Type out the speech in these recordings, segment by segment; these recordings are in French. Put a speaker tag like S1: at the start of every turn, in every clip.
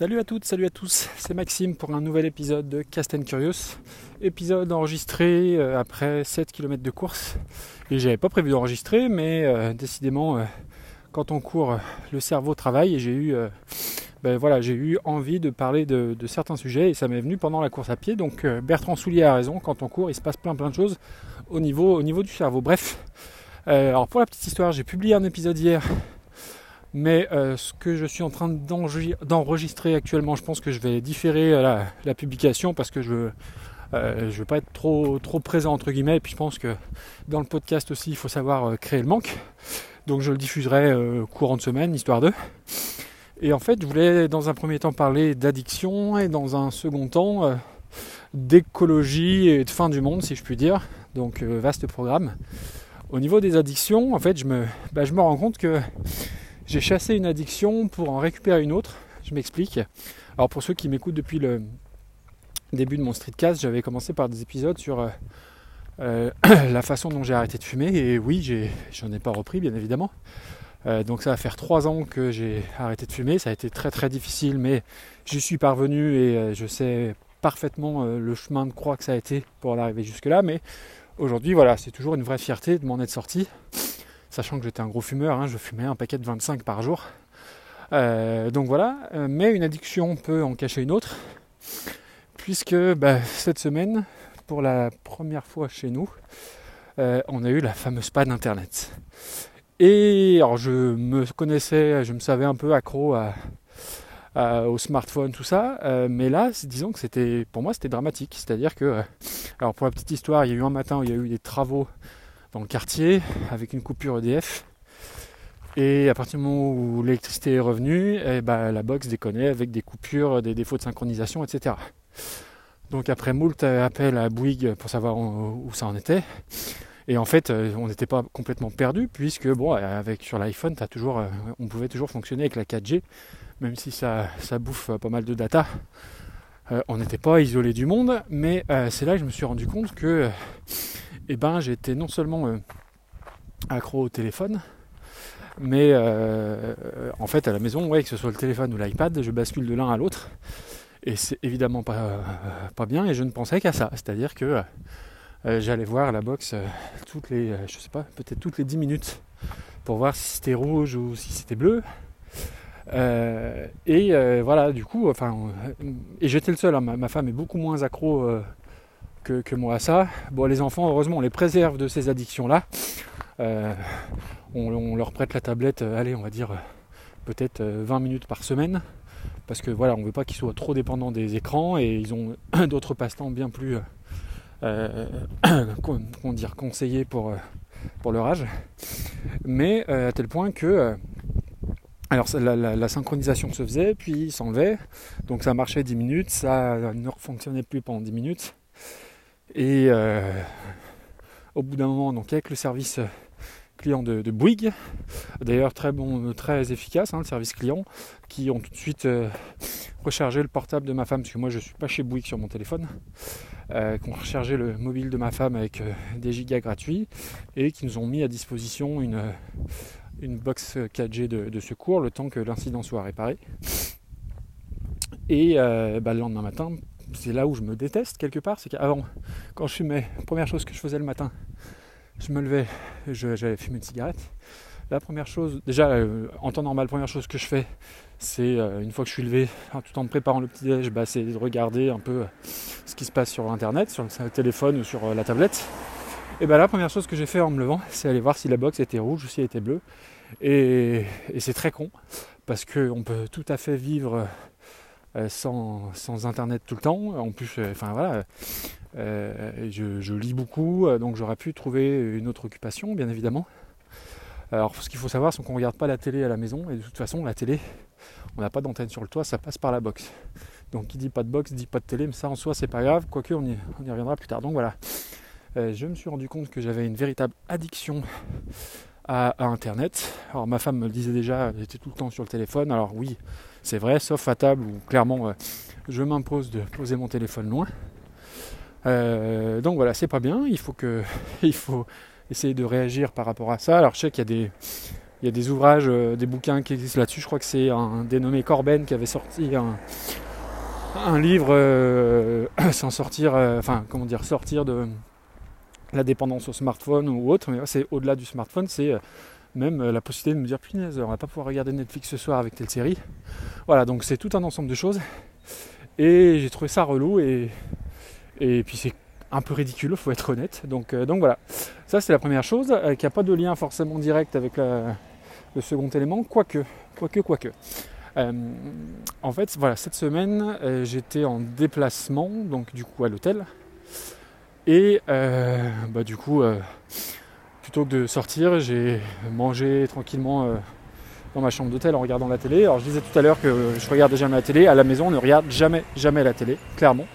S1: Salut à toutes, salut à tous, c'est Maxime pour un nouvel épisode de Cast and Curious. Épisode enregistré euh, après 7 km de course. Et j'avais pas prévu d'enregistrer, mais euh, décidément, euh, quand on court, le cerveau travaille et j'ai eu, ben envie de parler de, de, certains sujets et ça m'est venu pendant la course à pied. Donc Bertrand Soulier a raison, quand on court, il se passe plein plein de choses au niveau, au niveau du cerveau. Bref, alors pour la petite histoire, j'ai publié un épisode hier mais euh, ce que je suis en train d'enregistrer actuellement, je pense que je vais différer la, la publication parce que je ne euh, veux pas être trop, présent entre guillemets. Et puis je pense que dans le podcast aussi, il faut savoir euh, créer le manque. Donc je le diffuserai courant de semaine, histoire de. Et en fait, je voulais dans un premier temps parler d'addiction et dans un second temps d'écologie et de fin du monde, si je puis dire. Donc vaste programme. Au niveau des addictions, en fait, je me, bah, je me rends compte que j'ai chassé une addiction pour en récupérer une autre. Je m'explique. Alors pour ceux qui m'écoutent depuis le début de mon streetcast, j'avais commencé par des épisodes sur euh, euh, la façon dont j'ai arrêté de fumer. Et oui, j'en ai, pas repris, bien évidemment. Euh, donc ça va faire trois ans que j'ai arrêté de fumer. Ça a été très très difficile, mais j'y suis parvenu et je sais parfaitement le chemin de croix que ça a été pour arriver jusque-là. Mais aujourd'hui, voilà, c'est toujours une vraie fierté de m'en être sorti sachant que j'étais un gros fumeur, hein, je fumais un paquet de 25 par jour. Euh, donc voilà, euh, mais une addiction peut en cacher une autre, puisque bah, cette semaine, pour la première fois chez nous, euh, on a eu la fameuse panne internet. Et alors je me connaissais, je me savais un peu accro au smartphone, tout ça, mais là, disons que c'était, pour moi, c'était dramatique. C'est-à-dire que, alors pour la petite histoire, il y a eu un matin où il y a eu des travaux dans le quartier avec une coupure EDF. Et à partir du moment où l'électricité est revenue, eh ben, la box déconnait avec des coupures, des défauts de synchronisation, etc. Donc après moult appels à Bouygues pour savoir où ça en était. Et en fait, euh, on n'était pas complètement perdu puisque bon, avec sur l'iPhone, euh, on pouvait toujours fonctionner avec la 4G, même si ça, bouffe pas mal de data. Euh, on n'était pas isolé du monde, mais c'est là que je me suis rendu compte que et eh ben j'étais non seulement euh, accro au téléphone, mais euh, en fait à la maison, ouais, que ce soit le téléphone ou l'iPad, je bascule de l'un à l'autre. Et c'est évidemment pas, euh, pas bien, et je ne pensais qu'à ça. C'est-à-dire que j'allais voir la box toutes les, je sais pas, peut-être toutes les 10 minutes pour voir si c'était rouge ou si c'était bleu. et voilà, du coup, enfin, et j'étais le seul. Hein. ma, femme est beaucoup moins accro que, moi à ça. Bon, les enfants, heureusement, on les préserve de ces addictions-là. Euh, on, leur prête la tablette, euh, allez, on va dire euh, peut-être 20 minutes par semaine. Parce que voilà, on ne veut pas qu'ils soient trop dépendants des écrans et ils ont d'autres passe-temps bien plus comment dire, conseillés pour, pour leur âge. Mais à tel point que alors la, la, synchronisation se faisait, puis s'enlevait, donc ça marchait 10 minutes, ça ne fonctionnait plus pendant 10 minutes, et euh, au bout d'un moment, donc avec le service euh, client de, Bouygues, d'ailleurs très bon, très efficace, hein, le service client, qui ont tout de suite euh, rechargé le portable de ma femme, parce que moi je suis pas chez Bouygues sur mon téléphone, qui ont rechargé le mobile de ma femme avec des gigas gratuits et qui nous ont mis à disposition une, une box 4G de, secours le temps que l'incident soit réparé. Et bah, le lendemain matin, c'est là où je me déteste quelque part, c'est qu'avant, quand je fumais, première chose que je faisais le matin, je me levais, j'allais fumer une cigarette. La première chose, déjà euh, en temps normal, la première chose que je fais, c'est euh, une fois que je suis levé, tout en me préparant le petit déj, bah, c'est de regarder un peu euh, ce qui se passe sur internet, sur le téléphone ou sur la tablette. Et bah la première chose que j'ai fait en me levant, c'est aller voir si la box était rouge ou si elle était bleue. Et, et c'est très con, parce qu'on peut tout à fait vivre euh, sans, internet tout le temps. En plus, euh, enfin voilà, euh, je, lis beaucoup, donc j'aurais pu trouver une autre occupation, bien évidemment. Alors, ce qu'il faut savoir, c'est qu'on ne regarde pas la télé à la maison, et de toute façon, la télé, on n'a pas d'antenne sur le toit, ça passe par la box. Donc, qui dit pas de box, dit pas de télé, mais ça en soi, c'est pas grave, quoique on y, reviendra plus tard. Donc voilà, je me suis rendu compte que j'avais une véritable addiction à, Internet. Alors, ma femme me le disait déjà, était tout le temps sur le téléphone. Alors, oui, c'est vrai, sauf à table où clairement euh, je m'impose de poser mon téléphone loin. Euh, donc voilà, c'est pas bien. Il faut que, il faut essayer de réagir par rapport à ça. Alors je sais qu'il y a des, il y a des ouvrages, des bouquins qui existent là-dessus. Je crois que c'est un dénommé Corben qui avait sorti un, un livre sans sortir, enfin comment dire, sortir de la dépendance au smartphone ou autre, mais c'est au-delà du smartphone, c'est même la possibilité de me dire punaise, on va pas pouvoir regarder Netflix ce soir avec telle série. Voilà, donc c'est tout un ensemble de choses. Et j'ai trouvé ça relou et, et puis c'est un peu ridicule, faut être honnête. Donc, donc voilà, ça c'est la première chose, qui n'a pas de lien forcément direct avec le second élément, quoique, quoique, quoique. Euh, en fait, voilà, cette semaine, euh, j'étais en déplacement, donc du coup à l'hôtel. Et euh, bah, du coup, plutôt que de sortir, j'ai mangé tranquillement dans ma chambre d'hôtel en regardant la télé. Alors je disais tout à l'heure que je regardais jamais la télé. À la maison, on ne regarde jamais, jamais la télé, clairement.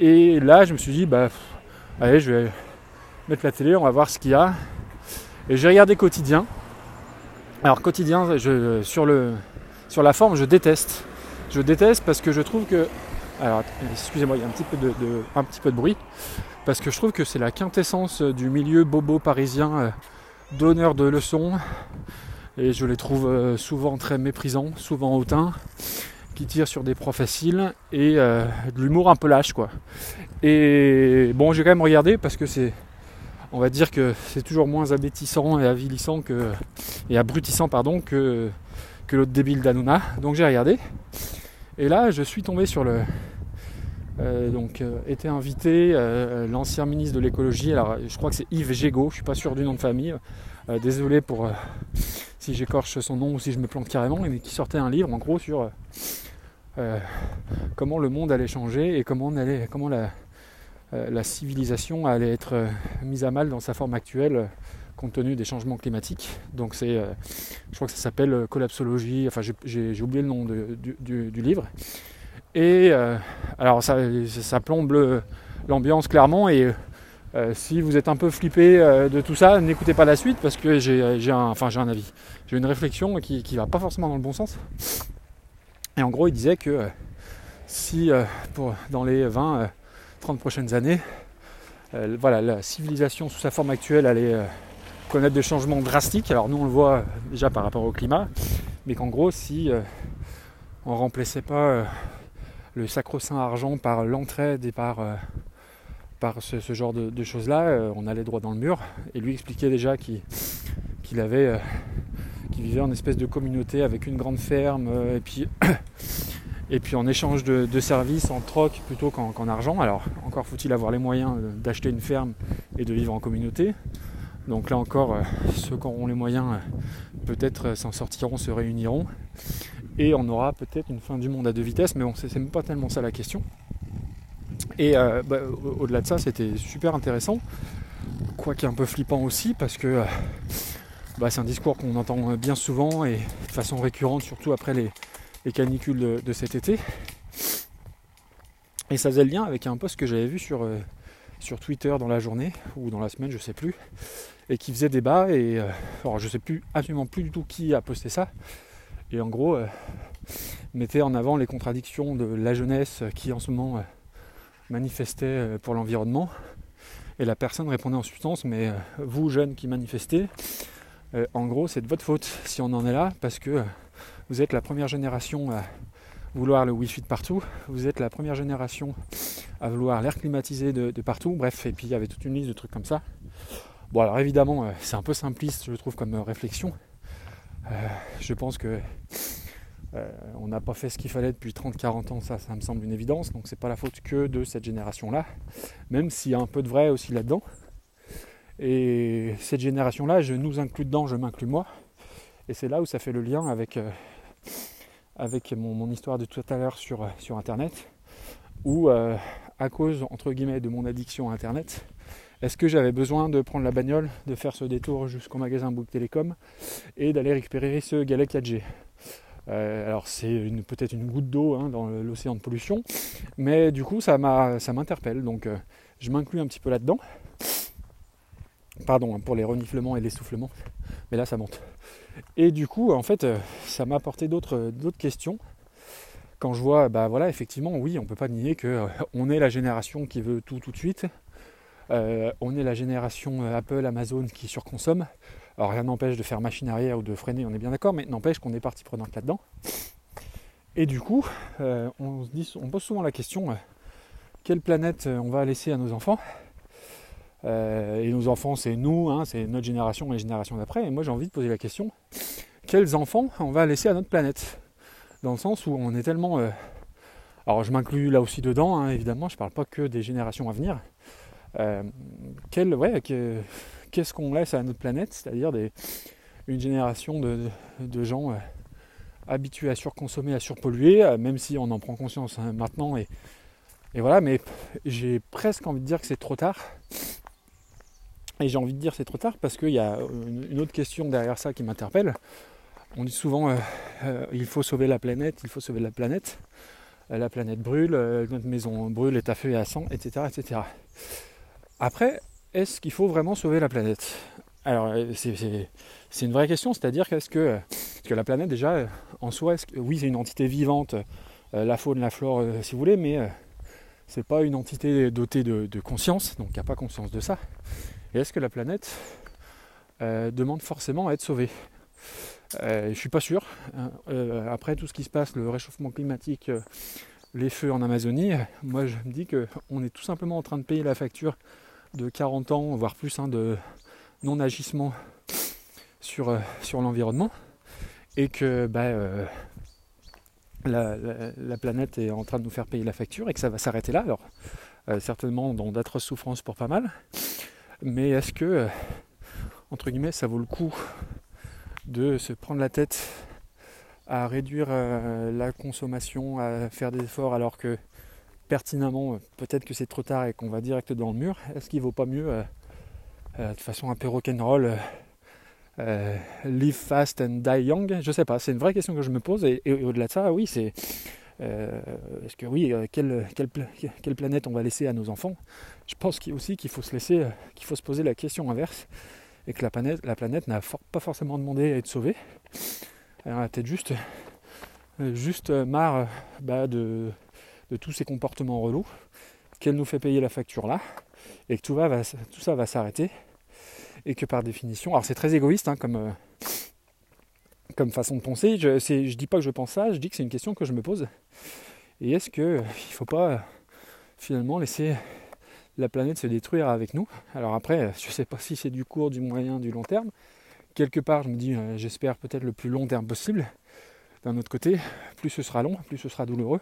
S1: et là, je me suis dit, bah, allez, je vais mettre la télé, on va voir ce qu'il y a. Et j'ai regardé quotidien. Alors quotidien, je, sur, le, sur la forme, je déteste. Je déteste parce que je trouve que... Alors excusez-moi, il y a un petit, peu de, bruit. Parce que je trouve que c'est la quintessence du milieu bobo parisien, euh, donneur de leçons. Et je les trouve euh, souvent très méprisants, souvent hautains, qui tirent sur des proies faciles et euh, de l'humour un peu lâche quoi. Et bon, j'ai quand même regardé parce que c'est on va dire que c'est toujours moins abétissant et avilissant que, et abrutissant pardon, que, que l'autre débile d'Anouna. Donc j'ai regardé. Et là, je suis tombé sur le. Euh, donc, euh, était invité euh, l'ancien ministre de l'écologie. Alors, je crois que c'est Yves Gégaud, je suis pas sûr du nom de famille. désolé pour si j'écorche son nom ou si je me plante carrément, mais qui sortait un livre en gros sur comment le monde allait changer et comment, on allait, comment la, civilisation allait être mise à mal dans sa forme actuelle compte tenu des changements climatiques. Donc c'est, je crois que ça s'appelle collapsologie, enfin j'ai oublié le nom du, livre. Et alors ça, plombe l'ambiance clairement et si vous êtes un peu flippé de tout ça, n'écoutez pas la suite parce que j'ai un, enfin, un avis. J'ai une réflexion qui ne va pas forcément dans le bon sens. Et en gros, il disait que si pour, dans les 20, 30 prochaines années, euh, voilà, la civilisation sous sa forme actuelle allait euh, connaître des changements drastiques. Alors nous on le voit déjà par rapport au climat, mais qu'en gros si euh, on remplaçait pas le sacro-saint argent par l'entraide et par, par ce, genre de, choses-là, on allait droit dans le mur. Et lui expliquait déjà qu'il avait qu'il vivait en espèce de communauté avec une grande ferme et puis et puis en échange de, services, en troc plutôt qu'en argent. Alors encore faut-il avoir les moyens d'acheter une ferme et de vivre en communauté. Donc là encore, euh, ceux qui auront les moyens euh, peut-être euh, s'en sortiront, se réuniront. Et on aura peut-être une fin du monde à deux vitesses, mais bon, c'est même pas tellement ça la question. Et bah, au-delà de ça, c'était super intéressant, quoique un peu flippant aussi, parce que bah, c'est un discours qu'on entend bien souvent et de façon récurrente, surtout après les, les canicules de, cet été. Et ça faisait le lien avec un post que j'avais vu sur, sur Twitter dans la journée ou dans la semaine, je sais plus, et qui faisait débat. Et euh, alors je sais plus absolument plus du tout qui a posté ça. Et en gros, euh, mettait en avant les contradictions de la jeunesse qui en ce moment manifestait pour l'environnement. Et la personne répondait en substance, mais vous jeunes qui manifestez, en gros c'est de votre faute si on en est là, parce que vous êtes la première génération à vouloir le wifi de partout. Vous êtes la première génération à vouloir l'air climatisé de, partout. Bref, et puis il y avait toute une liste de trucs comme ça. Bon, alors évidemment, euh, c'est un peu simpliste, je trouve, comme euh, réflexion. Euh, je pense que on n'a pas fait ce qu'il fallait depuis 30-40 ans, ça, ça me semble une évidence. Donc c'est pas la faute que de cette génération-là, même s'il y a un peu de vrai aussi là-dedans. Et cette génération-là, je nous inclus dedans, je m'inclus moi. Et c'est là où ça fait le lien avec avec mon, histoire de tout à l'heure sur, sur Internet, où à cause, entre guillemets, de mon addiction à Internet, est-ce que j'avais besoin de prendre la bagnole, de faire ce détour jusqu'au magasin Bouygues Télécom et d'aller récupérer ce galet 4G euh, alors c'est peut-être une goutte d'eau hein, dans l'océan de pollution, mais du coup ça m'interpelle, donc euh, je m'inclus un petit peu là-dedans. Pardon hein, pour les reniflements et l'essoufflement, mais là ça monte. Et du coup, en fait, euh, ça m'a apporté d'autres questions. Quand je vois, bah voilà, effectivement, oui, on ne peut pas nier qu'on est la génération qui veut tout tout de suite. Euh, on est la génération Apple, Amazon qui surconsomme. Alors rien n'empêche de faire machine arrière ou de freiner, on est bien d'accord, mais n'empêche qu'on est partie prenante là-dedans. Et du coup, on, se pose souvent la question quelle planète on va laisser à nos enfants? Et nos enfants, c'est nous, hein, c'est notre génération et les générations d'après. Et moi, j'ai envie de poser la question quels enfants on va laisser à notre planète? Dans le sens où on est tellement alors je m'inclus là aussi dedans, hein, évidemment, je ne parle pas que des générations à venir. Euh, qu'est-ce qu'on laisse à notre planète, c'est-à-dire une génération de, gens euh, habitués à surconsommer, à surpolluer, euh, même si on en prend conscience hein, maintenant. Et, voilà, mais j'ai presque envie de dire que c'est trop tard. Et j'ai envie de dire que c'est trop tard parce qu'il y a une, autre question derrière ça qui m'interpelle. On dit souvent il faut sauver la planète, il faut sauver la planète. La planète brûle, notre maison brûle, est à feu et à sang, etc. etc. Après, est-ce qu'il faut vraiment sauver la planète? Alors, euh, c'est une vraie question, c'est-à-dire qu'est-ce que, la planète, déjà, en soi, oui, c'est une entité vivante, la faune, la flore, si vous voulez, mais c'est pas une entité dotée de, conscience, donc il n'y a pas conscience de ça. Et est-ce que la planète demande forcément à être sauvée? Euh, je suis pas sûr. Hein. Euh, après tout ce qui se passe, le réchauffement climatique, euh, les feux en Amazonie, moi je me dis qu'on est tout simplement en train de payer la facture de 40 ans, voire plus, hein, de non-agissement sur, sur l'environnement. Et que bah, la, planète est en train de nous faire payer la facture et que ça va s'arrêter là. Alors, certainement dans d'atroces souffrances pour pas mal. Mais est-ce que, entre guillemets, ça vaut le coup de se prendre la tête à réduire euh, la consommation, à faire des efforts alors que pertinemment peut-être que c'est trop tard et qu'on va direct dans le mur, est-ce qu'il vaut pas mieux euh, euh, de façon un peu rock'n'roll live fast and die young? Je sais pas, c'est une vraie question que je me pose et, au-delà de ça, oui, c'est est-ce que oui, quelle, planète on va laisser à nos enfants? Je pense aussi qu'il faut se faut se poser la question inverse et que la planète, la planète n'a pas forcément demandé à être sauvée. Elle a peut-être juste, euh, juste marre euh, bah, de, tous ces comportements relous, qu'elle nous fait payer la facture là, et que tout ça va s'arrêter, et que par définition, alors c'est très égoïste hein, comme, euh, comme façon de penser, je ne dis pas que je pense ça, je dis que c'est une question que je me pose. Et est-ce qu'il ne faut pas finalement laisser la planète se détruire avec nous? Alors après, je ne sais pas si c'est du court, du moyen, du long terme. Quelque part, je me dis, euh, j'espère peut-être le plus long terme possible. D'un autre côté, plus ce sera long, plus ce sera douloureux.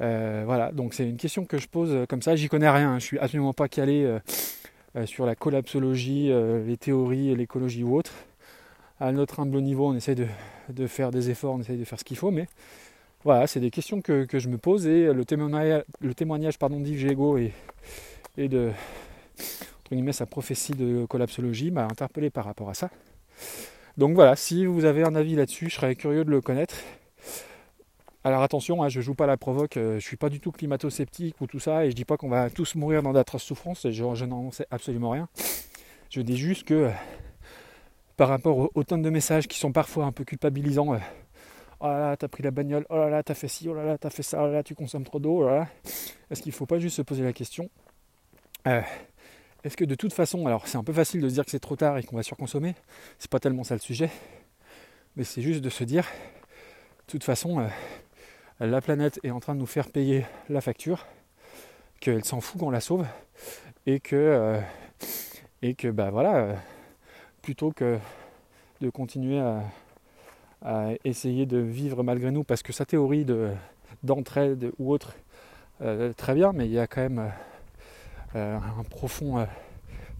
S1: Euh, voilà, donc c'est une question que je pose euh, comme ça. J'y connais rien, je suis absolument pas calé sur la collapsologie, les théories l'écologie ou autre. À notre humble niveau, on essaie de, faire des efforts, on essaie de faire ce qu'il faut, mais voilà, c'est des questions que, je me pose et le témoignage, le témoignage pardon, d'Yves Gégo et de sa prophétie de collapsologie m'a interpellé par rapport à ça. Donc voilà, si vous avez un avis là-dessus, je serais curieux de le connaître. Alors attention, hein, je joue pas la provoque, euh, je suis pas du tout climato-sceptique ou tout ça, et je dis pas qu'on va tous mourir dans d'atroces souffrances, je, n'en sais absolument rien. Je dis juste que par rapport aux, tonnes de messages qui sont parfois un peu culpabilisants, euh, oh là là, t'as pris la bagnole, oh là là, t'as fait ci, oh là là, t'as fait ça, oh là là, tu consommes trop d'eau, oh là là. Est-ce qu'il ne faut pas juste se poser la question euh, Est-ce que de toute façon, alors c'est un peu facile de se dire que c'est trop tard et qu'on va surconsommer, c'est pas tellement ça le sujet, mais c'est juste de se dire, de toute façon, euh, la planète est en train de nous faire payer la facture, qu'elle s'en fout qu'on la sauve, et que, euh, et que bah voilà, plutôt que de continuer à, essayer de vivre malgré nous parce que sa théorie de, d'entraide ou autre, euh, très bien, mais il y a quand même euh, un profond euh,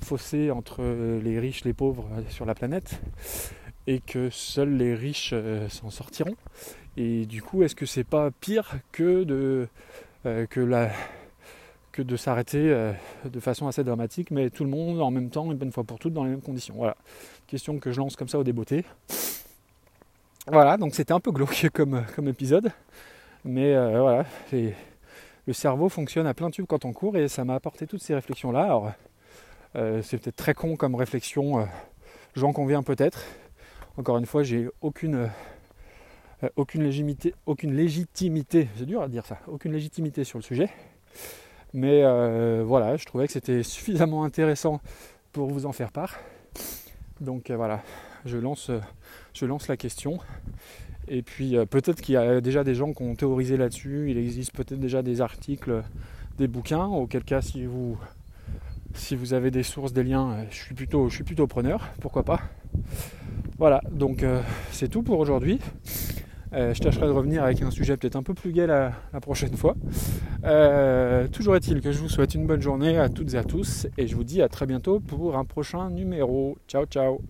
S1: fossé entre les riches et les pauvres sur la planète et que seuls les riches s'en sortiront. Et du coup, est-ce que c'est pas pire que de, que la, que de s'arrêter de façon assez dramatique, mais tout le monde en même temps, une bonne fois pour toutes, dans les mêmes conditions Voilà. Question que je lance comme ça au débeauté. Voilà, donc c'était un peu glauque comme, épisode. Mais euh, voilà, le cerveau fonctionne à plein tube quand on court et ça m'a apporté toutes ces réflexions-là. Alors, euh, c'est peut-être très con comme réflexion, euh, j'en conviens peut-être. Encore une fois, j'ai aucune, aucune, légitimité, aucune légitimité, c'est dur à dire ça, aucune légitimité sur le sujet. Mais voilà, je trouvais que c'était suffisamment intéressant pour vous en faire part. Donc voilà, je lance, je lance la question. Et puis peut-être qu'il y a déjà des gens qui ont théorisé là-dessus, il existe peut-être déjà des articles, des bouquins, auquel cas si vous si vous avez des sources, des liens, je suis plutôt, je suis plutôt preneur, pourquoi pas? Voilà, donc c'est tout pour aujourd'hui. Euh, je tâcherai de revenir avec un sujet peut-être un peu plus gai la, prochaine fois. Euh, toujours est-il que je vous souhaite une bonne journée à toutes et à tous et je vous dis à très bientôt pour un prochain numéro. Ciao ciao